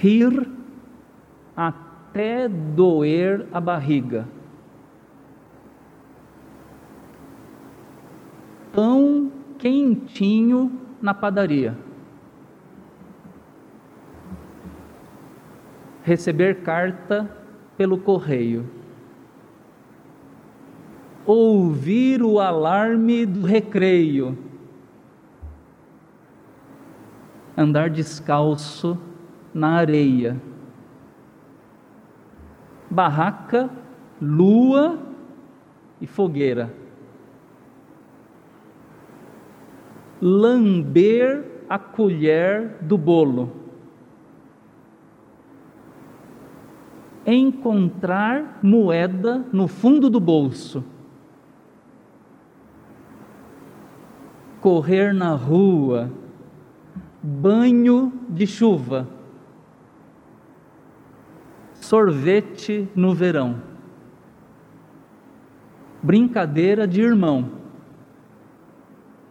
rir até doer a barriga. Pão quentinho na padaria. Receber carta pelo correio. Ouvir o alarme do recreio. Andar descalço na areia. Barraca, lua e fogueira. lamber a colher do bolo. Encontrar moeda no fundo do bolso. Correr na rua, banho de chuva, sorvete no verão, brincadeira de irmão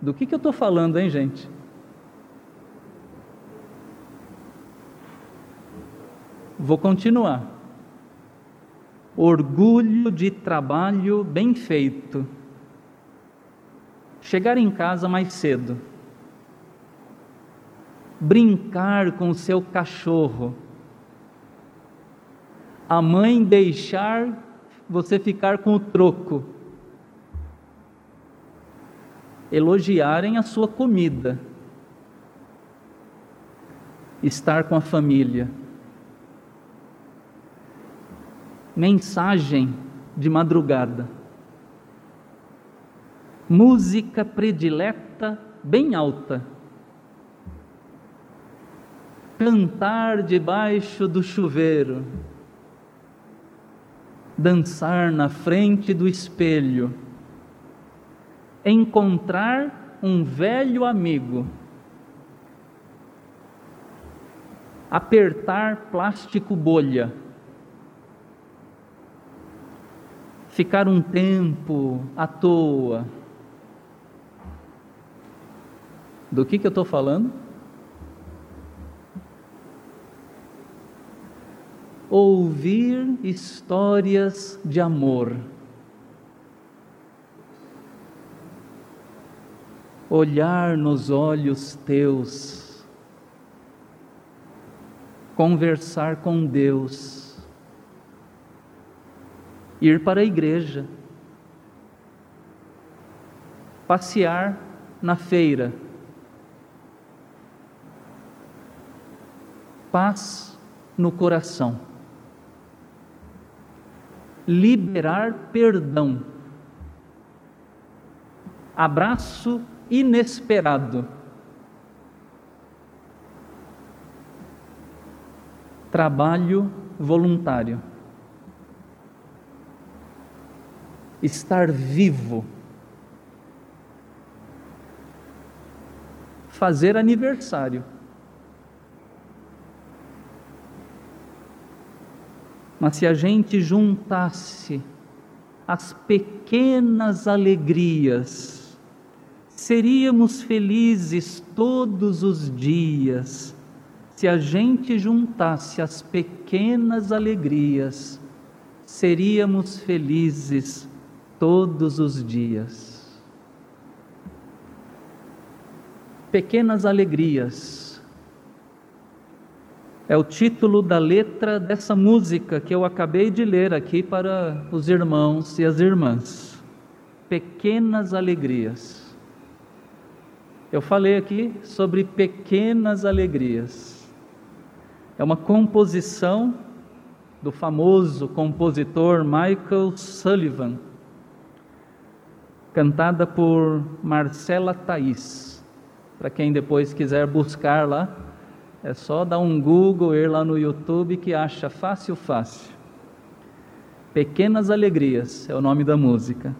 do que, que eu estou falando, hein, gente? Vou continuar. Orgulho de trabalho bem feito. Chegar em casa mais cedo. Brincar com o seu cachorro. A mãe deixar você ficar com o troco elogiarem a sua comida, estar com a família. Mensagem de madrugada. Música predileta bem alta. Cantar debaixo do chuveiro. Dançar na frente do espelho encontrar um velho amigo, apertar plástico bolha, ficar um tempo à toa. Do que, que eu estou falando? Ouvir histórias de amor. olhar nos olhos teus, conversar com Deus, ir para a igreja, passear na feira, paz no coração, liberar perdão, abraço inesperado. Trabalho voluntário. Estar vivo. Fazer aniversário. Mas se a gente juntasse as pequenas alegrias Seríamos felizes todos os dias se a gente juntasse as pequenas alegrias, seríamos felizes todos os dias. Pequenas alegrias é o título da letra dessa música que eu acabei de ler aqui para os irmãos e as irmãs. Pequenas alegrias. Eu falei aqui sobre pequenas alegrias. É uma composição do famoso compositor Michael Sullivan, cantada por Marcela Thaís. Para quem depois quiser buscar lá, é só dar um Google, ir lá no YouTube que acha fácil, fácil. Pequenas Alegrias é o nome da música.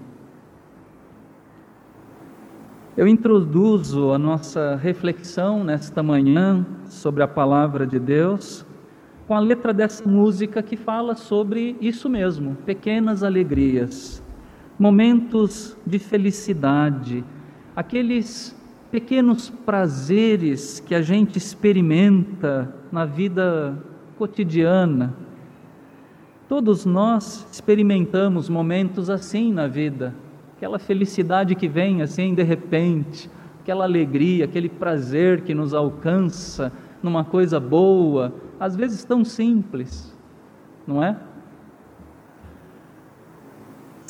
Eu introduzo a nossa reflexão nesta manhã sobre a palavra de Deus com a letra dessa música que fala sobre isso mesmo, pequenas alegrias, momentos de felicidade, aqueles pequenos prazeres que a gente experimenta na vida cotidiana. Todos nós experimentamos momentos assim na vida, aquela felicidade que vem assim de repente, aquela alegria, aquele prazer que nos alcança numa coisa boa, às vezes tão simples, não é?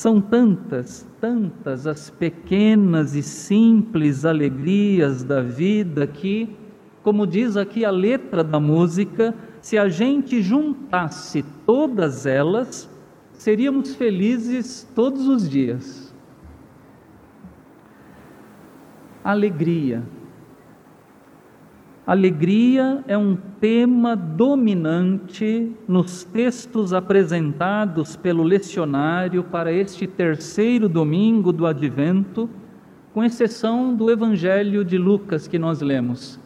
São tantas, tantas as pequenas e simples alegrias da vida que, como diz aqui a letra da música, se a gente juntasse todas elas, seríamos felizes todos os dias. Alegria. Alegria é um tema dominante nos textos apresentados pelo lecionário para este terceiro domingo do Advento, com exceção do Evangelho de Lucas que nós lemos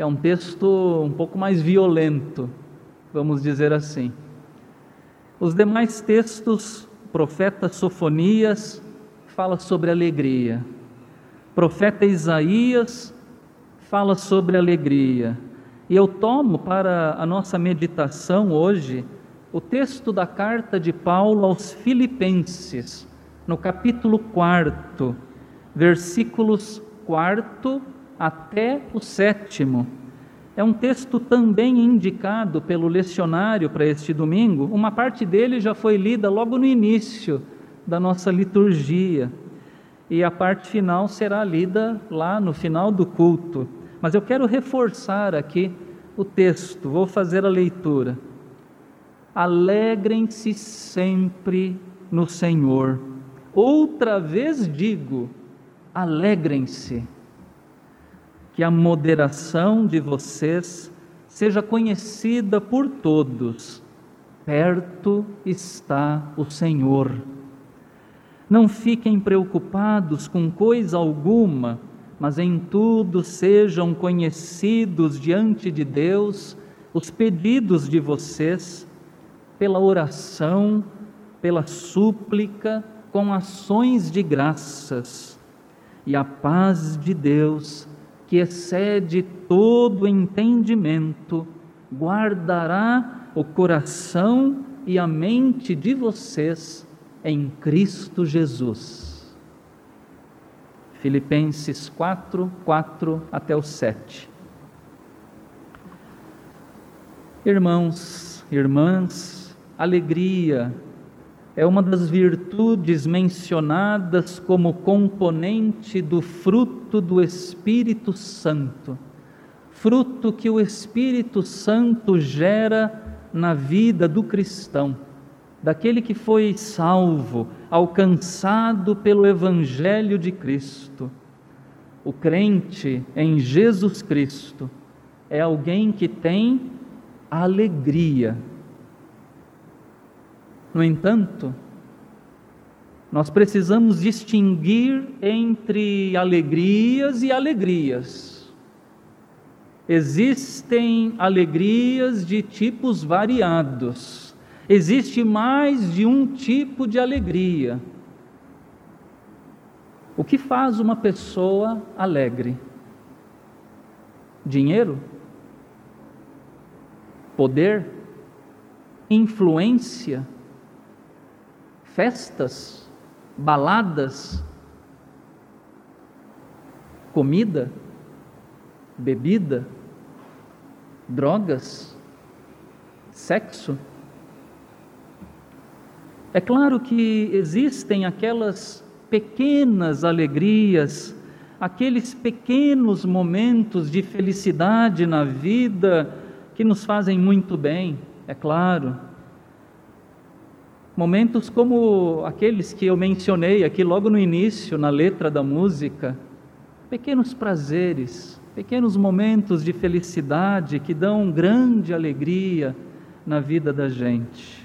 que é um texto um pouco mais violento, vamos dizer assim. Os demais textos, profeta Sofonias fala sobre alegria. Profeta Isaías fala sobre alegria. E eu tomo para a nossa meditação hoje o texto da carta de Paulo aos Filipenses, no capítulo 4, versículos 4 até o sétimo. É um texto também indicado pelo lecionário para este domingo. Uma parte dele já foi lida logo no início da nossa liturgia. E a parte final será lida lá no final do culto. Mas eu quero reforçar aqui o texto, vou fazer a leitura. Alegrem-se sempre no Senhor. Outra vez digo, alegrem-se que a moderação de vocês seja conhecida por todos. Perto está o Senhor. Não fiquem preocupados com coisa alguma, mas em tudo sejam conhecidos diante de Deus os pedidos de vocês, pela oração, pela súplica, com ações de graças. E a paz de Deus, que excede todo entendimento, guardará o coração e a mente de vocês em Cristo Jesus. Filipenses 4, 4 até o 7. Irmãos, irmãs, alegria, é uma das virtudes mencionadas como componente do fruto do Espírito Santo, fruto que o Espírito Santo gera na vida do cristão, daquele que foi salvo, alcançado pelo Evangelho de Cristo. O crente em Jesus Cristo é alguém que tem alegria no entanto, nós precisamos distinguir entre alegrias e alegrias. Existem alegrias de tipos variados. Existe mais de um tipo de alegria. O que faz uma pessoa alegre? Dinheiro? Poder? Influência? festas, baladas, comida, bebida, drogas, sexo. É claro que existem aquelas pequenas alegrias, aqueles pequenos momentos de felicidade na vida que nos fazem muito bem, é claro. Momentos como aqueles que eu mencionei aqui logo no início, na letra da música, pequenos prazeres, pequenos momentos de felicidade que dão grande alegria na vida da gente.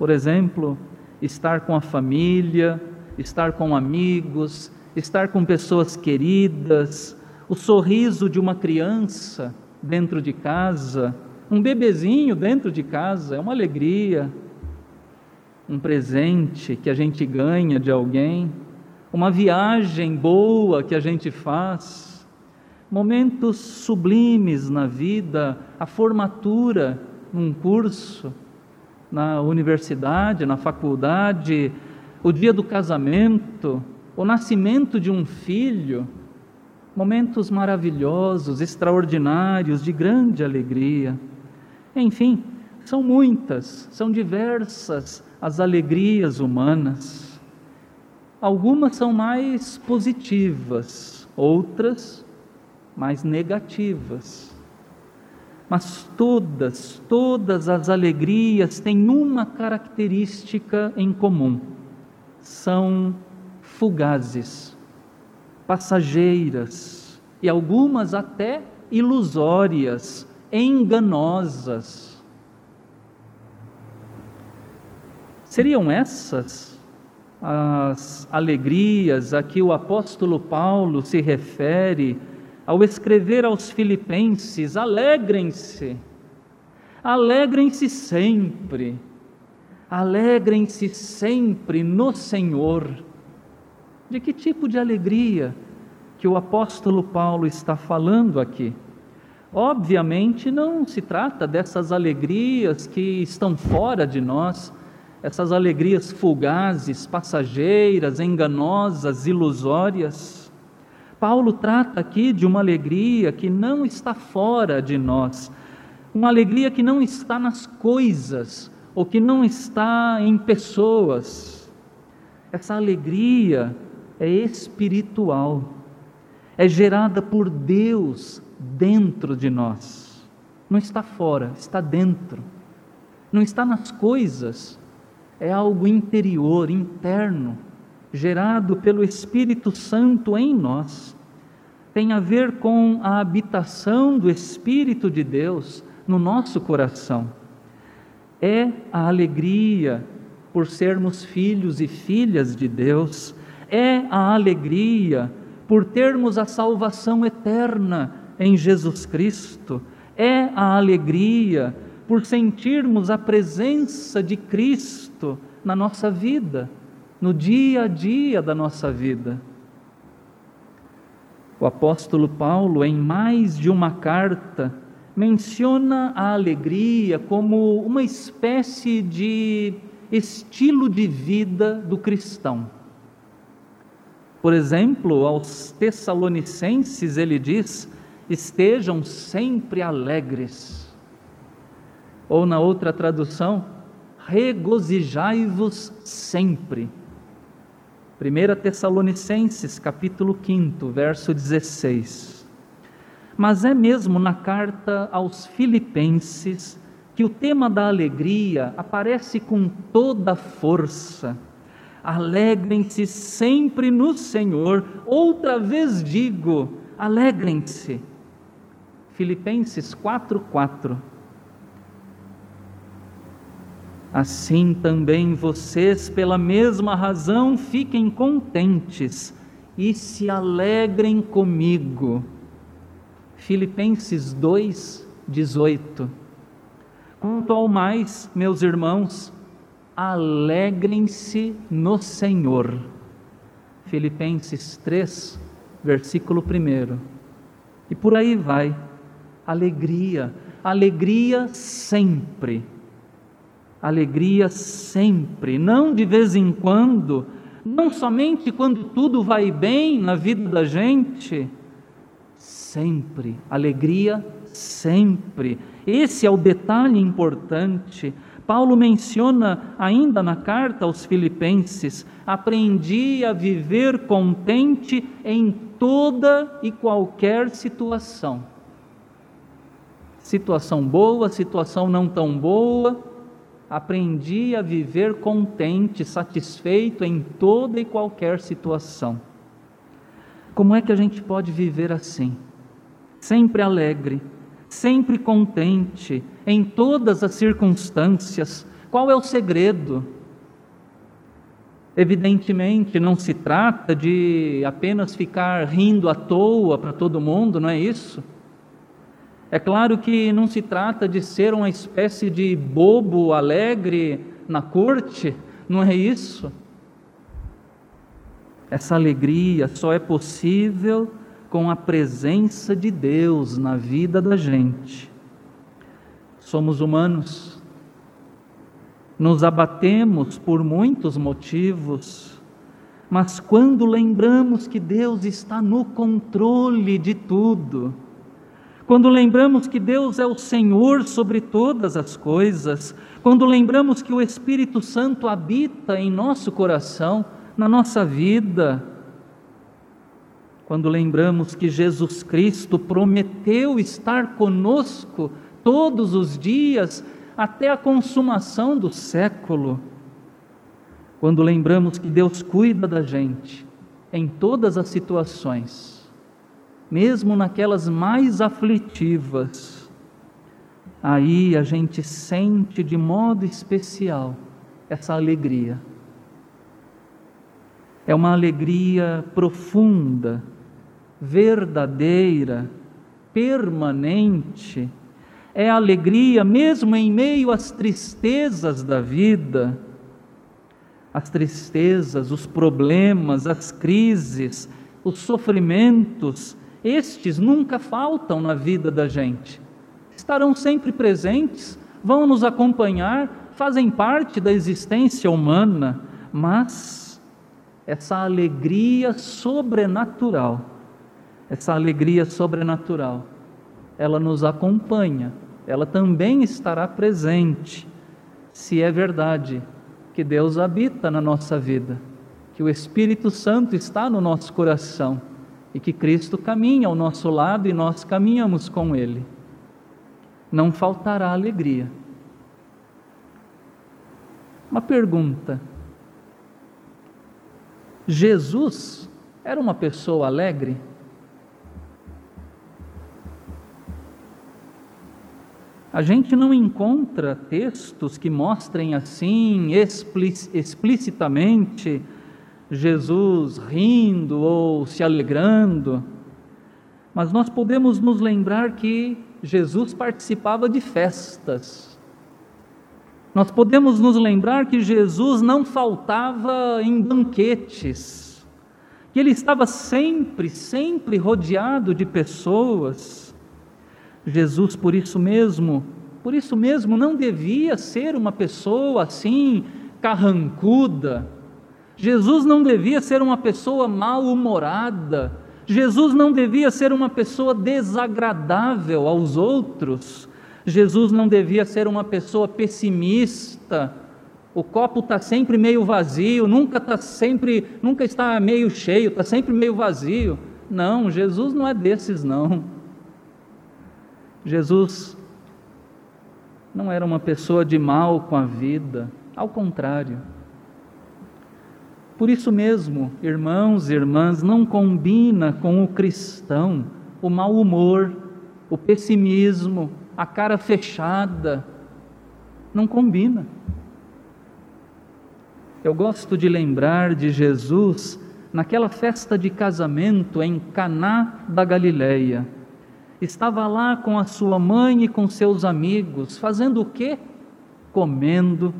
Por exemplo, estar com a família, estar com amigos, estar com pessoas queridas, o sorriso de uma criança dentro de casa, um bebezinho dentro de casa, é uma alegria um presente que a gente ganha de alguém, uma viagem boa que a gente faz, momentos sublimes na vida, a formatura num curso, na universidade, na faculdade, o dia do casamento, o nascimento de um filho, momentos maravilhosos, extraordinários, de grande alegria. Enfim, são muitas, são diversas as alegrias humanas. Algumas são mais positivas, outras mais negativas. Mas todas, todas as alegrias têm uma característica em comum: são fugazes, passageiras e algumas até ilusórias, enganosas. Seriam essas as alegrias a que o apóstolo Paulo se refere ao escrever aos Filipenses: alegrem-se, alegrem-se sempre, alegrem-se sempre no Senhor. De que tipo de alegria que o apóstolo Paulo está falando aqui? Obviamente não se trata dessas alegrias que estão fora de nós, essas alegrias fugazes, passageiras, enganosas, ilusórias. Paulo trata aqui de uma alegria que não está fora de nós, uma alegria que não está nas coisas ou que não está em pessoas. Essa alegria é espiritual, é gerada por Deus dentro de nós. Não está fora, está dentro. Não está nas coisas, é algo interior, interno gerado pelo Espírito Santo em nós, tem a ver com a habitação do Espírito de Deus no nosso coração. É a alegria por sermos filhos e filhas de Deus, é a alegria por termos a salvação eterna em Jesus Cristo, é a alegria por sentirmos a presença de Cristo na nossa vida no dia a dia da nossa vida. O apóstolo Paulo, em mais de uma carta, menciona a alegria como uma espécie de estilo de vida do cristão. Por exemplo, aos Tessalonicenses ele diz: estejam sempre alegres. Ou na outra tradução, regozijai-vos sempre. 1 Tessalonicenses, capítulo 5, verso 16. Mas é mesmo na carta aos Filipenses que o tema da alegria aparece com toda força. Alegrem-se sempre no Senhor. Outra vez digo, alegrem-se. Filipenses 4, 4. Assim também vocês, pela mesma razão, fiquem contentes e se alegrem comigo. Filipenses 2, 18. Quanto ao mais, meus irmãos, alegrem-se no Senhor. Filipenses 3, versículo 1. E por aí vai. Alegria, alegria sempre alegria sempre, não de vez em quando, não somente quando tudo vai bem na vida da gente, sempre, alegria sempre. Esse é o detalhe importante. Paulo menciona ainda na carta aos Filipenses: aprendi a viver contente em toda e qualquer situação. Situação boa, situação não tão boa, aprendi a viver contente, satisfeito em toda e qualquer situação. Como é que a gente pode viver assim? Sempre alegre, sempre contente, em todas as circunstâncias. Qual é o segredo? Evidentemente, não se trata de apenas ficar rindo à toa para todo mundo, não é isso? É claro que não se trata de ser uma espécie de bobo alegre na corte, não é isso. Essa alegria só é possível com a presença de Deus na vida da gente. Somos humanos, nos abatemos por muitos motivos, mas quando lembramos que Deus está no controle de tudo, quando lembramos que Deus é o Senhor sobre todas as coisas, quando lembramos que o Espírito Santo habita em nosso coração, na nossa vida, quando lembramos que Jesus Cristo prometeu estar conosco todos os dias até a consumação do século, quando lembramos que Deus cuida da gente em todas as situações, mesmo naquelas mais aflitivas, aí a gente sente de modo especial essa alegria. É uma alegria profunda, verdadeira, permanente. É alegria mesmo em meio às tristezas da vida, as tristezas, os problemas, as crises, os sofrimentos, estes nunca faltam na vida da gente. Estarão sempre presentes, vão nos acompanhar, fazem parte da existência humana, mas essa alegria sobrenatural, essa alegria sobrenatural, ela nos acompanha, ela também estará presente, se é verdade que Deus habita na nossa vida, que o Espírito Santo está no nosso coração e que Cristo caminha ao nosso lado e nós caminhamos com Ele. Não faltará alegria. Uma pergunta: Jesus era uma pessoa alegre? A gente não encontra textos que mostrem assim explicitamente Jesus rindo ou se alegrando, mas nós podemos nos lembrar que Jesus participava de festas. Nós podemos nos lembrar que Jesus não faltava em banquetes, que ele estava sempre, sempre rodeado de pessoas. Jesus, por isso mesmo, por isso mesmo, não devia ser uma pessoa assim, carrancuda, Jesus não devia ser uma pessoa mal-humorada, Jesus não devia ser uma pessoa desagradável aos outros, Jesus não devia ser uma pessoa pessimista. O copo está sempre meio vazio, nunca está sempre, nunca está meio cheio, está sempre meio vazio. Não, Jesus não é desses não. Jesus não era uma pessoa de mal com a vida, ao contrário. Por isso mesmo, irmãos e irmãs, não combina com o cristão o mau humor, o pessimismo, a cara fechada. Não combina. Eu gosto de lembrar de Jesus naquela festa de casamento em Caná da Galileia. Estava lá com a sua mãe e com seus amigos, fazendo o quê? Comendo,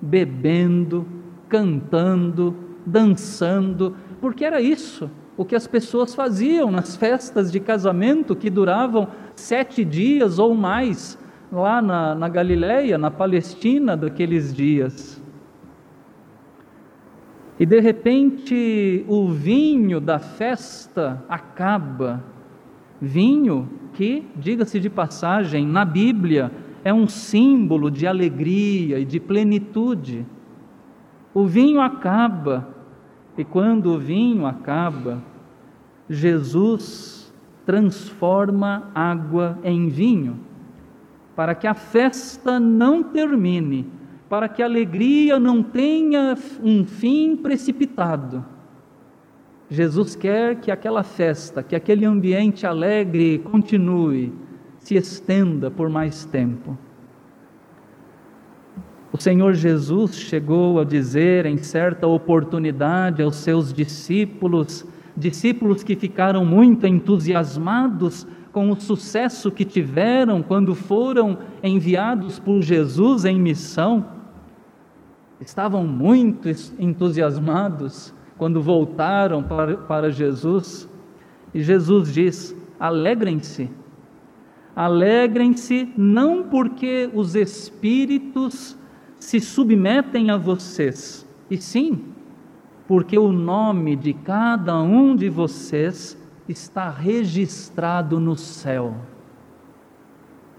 bebendo, cantando, dançando, porque era isso o que as pessoas faziam nas festas de casamento que duravam sete dias ou mais, lá na, na Galileia, na Palestina daqueles dias. E de repente o vinho da festa acaba. Vinho que, diga-se de passagem, na Bíblia é um símbolo de alegria e de plenitude. O vinho acaba e quando o vinho acaba, Jesus transforma água em vinho, para que a festa não termine, para que a alegria não tenha um fim precipitado. Jesus quer que aquela festa, que aquele ambiente alegre continue, se estenda por mais tempo. O Senhor Jesus chegou a dizer em certa oportunidade aos seus discípulos, discípulos que ficaram muito entusiasmados com o sucesso que tiveram quando foram enviados por Jesus em missão, estavam muito entusiasmados quando voltaram para, para Jesus, e Jesus diz: alegrem-se, Alegrem-se não porque os espíritos se submetem a vocês, e sim porque o nome de cada um de vocês está registrado no céu.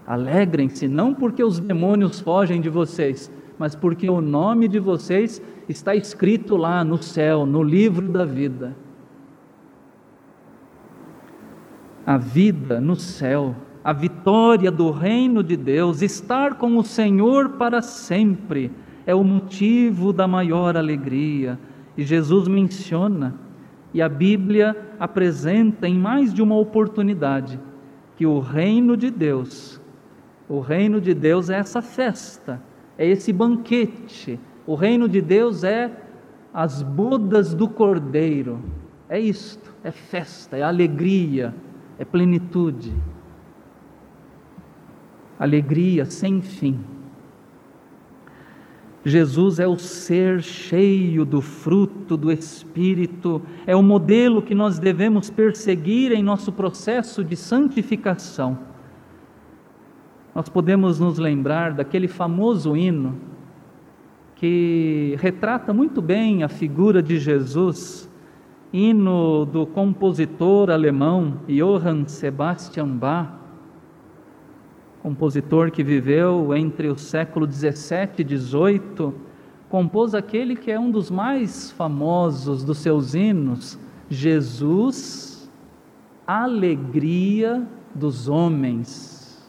Alegrem-se não porque os demônios fogem de vocês, mas porque o nome de vocês está escrito lá no céu, no livro da vida. A vida no céu, a vitória do reino de Deus, estar com o Senhor para sempre, é o motivo da maior alegria. E Jesus menciona, e a Bíblia apresenta em mais de uma oportunidade, que o reino de Deus, o reino de Deus é essa festa, é esse banquete. O reino de Deus é as bodas do Cordeiro. É isto, é festa, é alegria, é plenitude. Alegria sem fim. Jesus é o ser cheio do fruto do Espírito, é o modelo que nós devemos perseguir em nosso processo de santificação. Nós podemos nos lembrar daquele famoso hino que retrata muito bem a figura de Jesus hino do compositor alemão Johann Sebastian Bach, compositor que viveu entre o século 17 e 18, compôs aquele que é um dos mais famosos dos seus hinos, Jesus, alegria dos homens.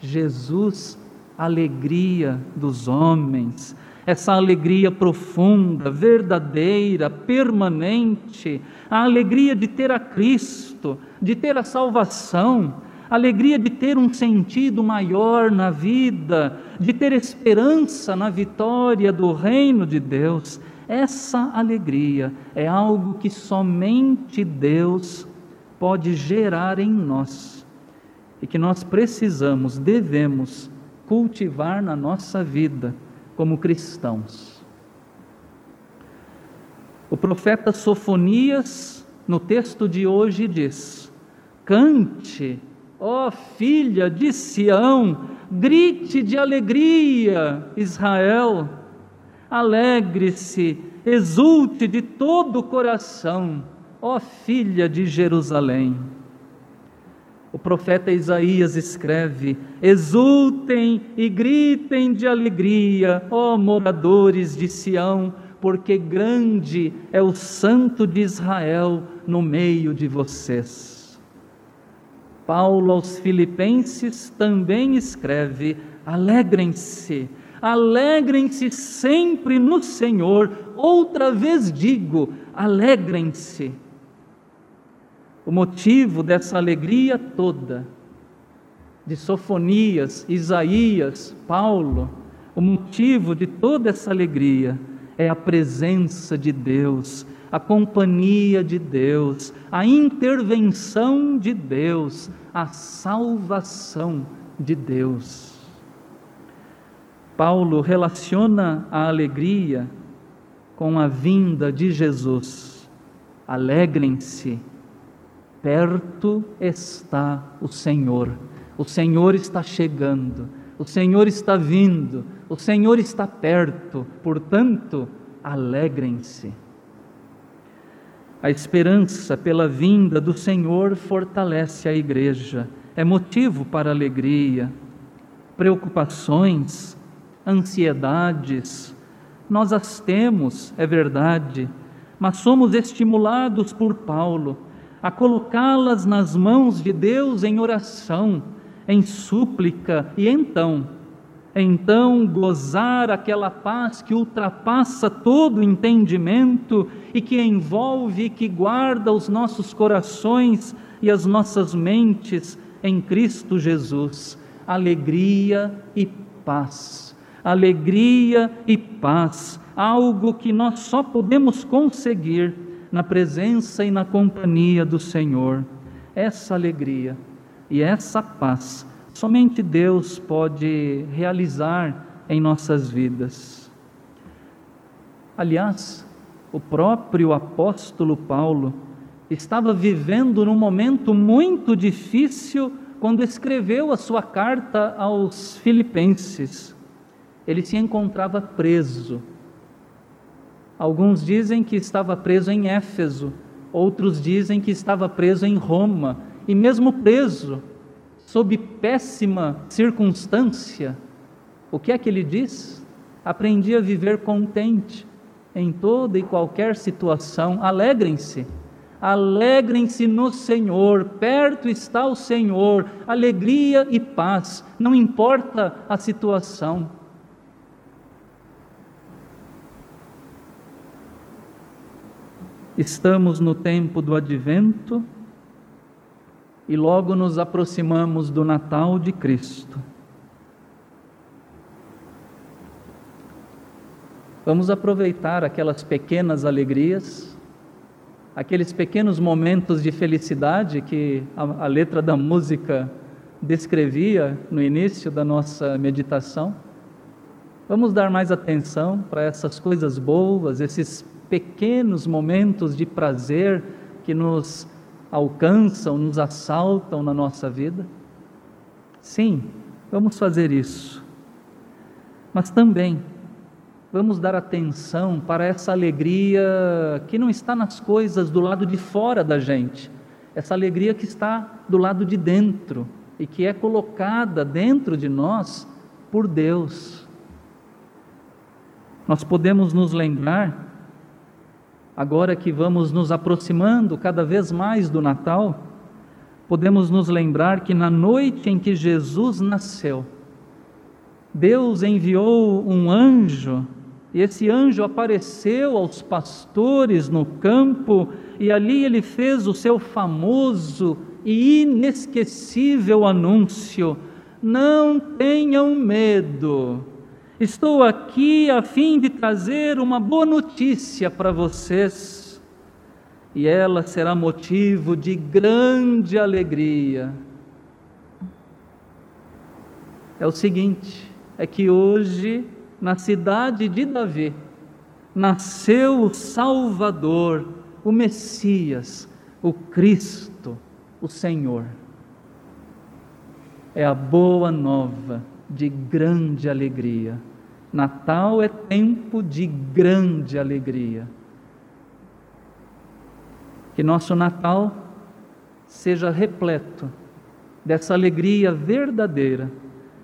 Jesus, alegria dos homens essa alegria profunda, verdadeira, permanente, a alegria de ter a Cristo, de ter a salvação, alegria de ter um sentido maior na vida, de ter esperança na vitória do reino de Deus. Essa alegria é algo que somente Deus pode gerar em nós e que nós precisamos, devemos cultivar na nossa vida como cristãos. O profeta Sofonias, no texto de hoje, diz: Cante, ó filha de Sião, grite de alegria, Israel, alegre-se, exulte de todo o coração, ó filha de Jerusalém. O profeta Isaías escreve: Exultem e gritem de alegria, ó moradores de Sião, porque grande é o Santo de Israel no meio de vocês. Paulo aos Filipenses também escreve: Alegrem-se, alegrem-se sempre no Senhor. Outra vez digo: alegrem-se. O motivo dessa alegria toda, de Sofonias, Isaías, Paulo, o motivo de toda essa alegria é a presença de Deus, a companhia de Deus, a intervenção de Deus, a salvação de Deus. Paulo relaciona a alegria com a vinda de Jesus. Alegrem-se Perto está o Senhor, o Senhor está chegando, o Senhor está vindo, o Senhor está perto, portanto, alegrem-se. A esperança pela vinda do Senhor fortalece a igreja, é motivo para alegria. Preocupações, ansiedades, nós as temos, é verdade, mas somos estimulados por Paulo a colocá-las nas mãos de Deus em oração, em súplica e então, então gozar aquela paz que ultrapassa todo entendimento e que envolve e que guarda os nossos corações e as nossas mentes em Cristo Jesus. Alegria e paz. Alegria e paz, algo que nós só podemos conseguir na presença e na companhia do Senhor. Essa alegria e essa paz somente Deus pode realizar em nossas vidas. Aliás, o próprio apóstolo Paulo estava vivendo num momento muito difícil quando escreveu a sua carta aos Filipenses. Ele se encontrava preso. Alguns dizem que estava preso em Éfeso, outros dizem que estava preso em Roma, e mesmo preso, sob péssima circunstância, o que é que ele diz? Aprendi a viver contente em toda e qualquer situação. Alegrem-se, alegrem-se no Senhor, perto está o Senhor, alegria e paz, não importa a situação. Estamos no tempo do advento e logo nos aproximamos do Natal de Cristo. Vamos aproveitar aquelas pequenas alegrias, aqueles pequenos momentos de felicidade que a, a letra da música descrevia no início da nossa meditação. Vamos dar mais atenção para essas coisas boas, esses pequenos momentos de prazer que nos alcançam, nos assaltam na nossa vida? Sim, vamos fazer isso. Mas também vamos dar atenção para essa alegria que não está nas coisas do lado de fora da gente, essa alegria que está do lado de dentro e que é colocada dentro de nós por Deus. Nós podemos nos lembrar agora que vamos nos aproximando cada vez mais do Natal, podemos nos lembrar que na noite em que Jesus nasceu, Deus enviou um anjo, e esse anjo apareceu aos pastores no campo, e ali ele fez o seu famoso e inesquecível anúncio: Não tenham medo Estou aqui a fim de trazer uma boa notícia para vocês, e ela será motivo de grande alegria. É o seguinte: é que hoje, na cidade de Davi, nasceu o Salvador, o Messias, o Cristo, o Senhor. É a boa nova de grande alegria. Natal é tempo de grande alegria. Que nosso Natal seja repleto dessa alegria verdadeira,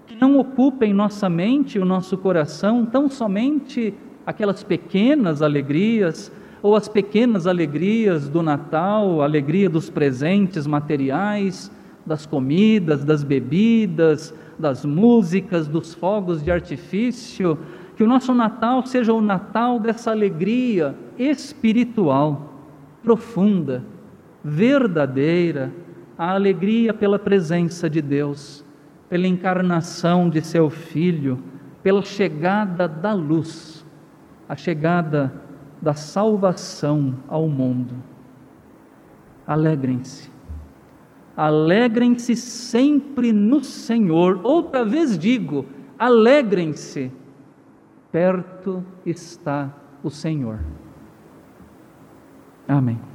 que não ocupe em nossa mente e o nosso coração tão somente aquelas pequenas alegrias ou as pequenas alegrias do Natal, a alegria dos presentes materiais, das comidas, das bebidas, das músicas, dos fogos de artifício, que o nosso Natal seja o Natal dessa alegria espiritual, profunda, verdadeira, a alegria pela presença de Deus, pela encarnação de seu Filho, pela chegada da luz, a chegada da salvação ao mundo. Alegrem-se Alegrem-se sempre no Senhor. Outra vez digo: alegrem-se, perto está o Senhor. Amém.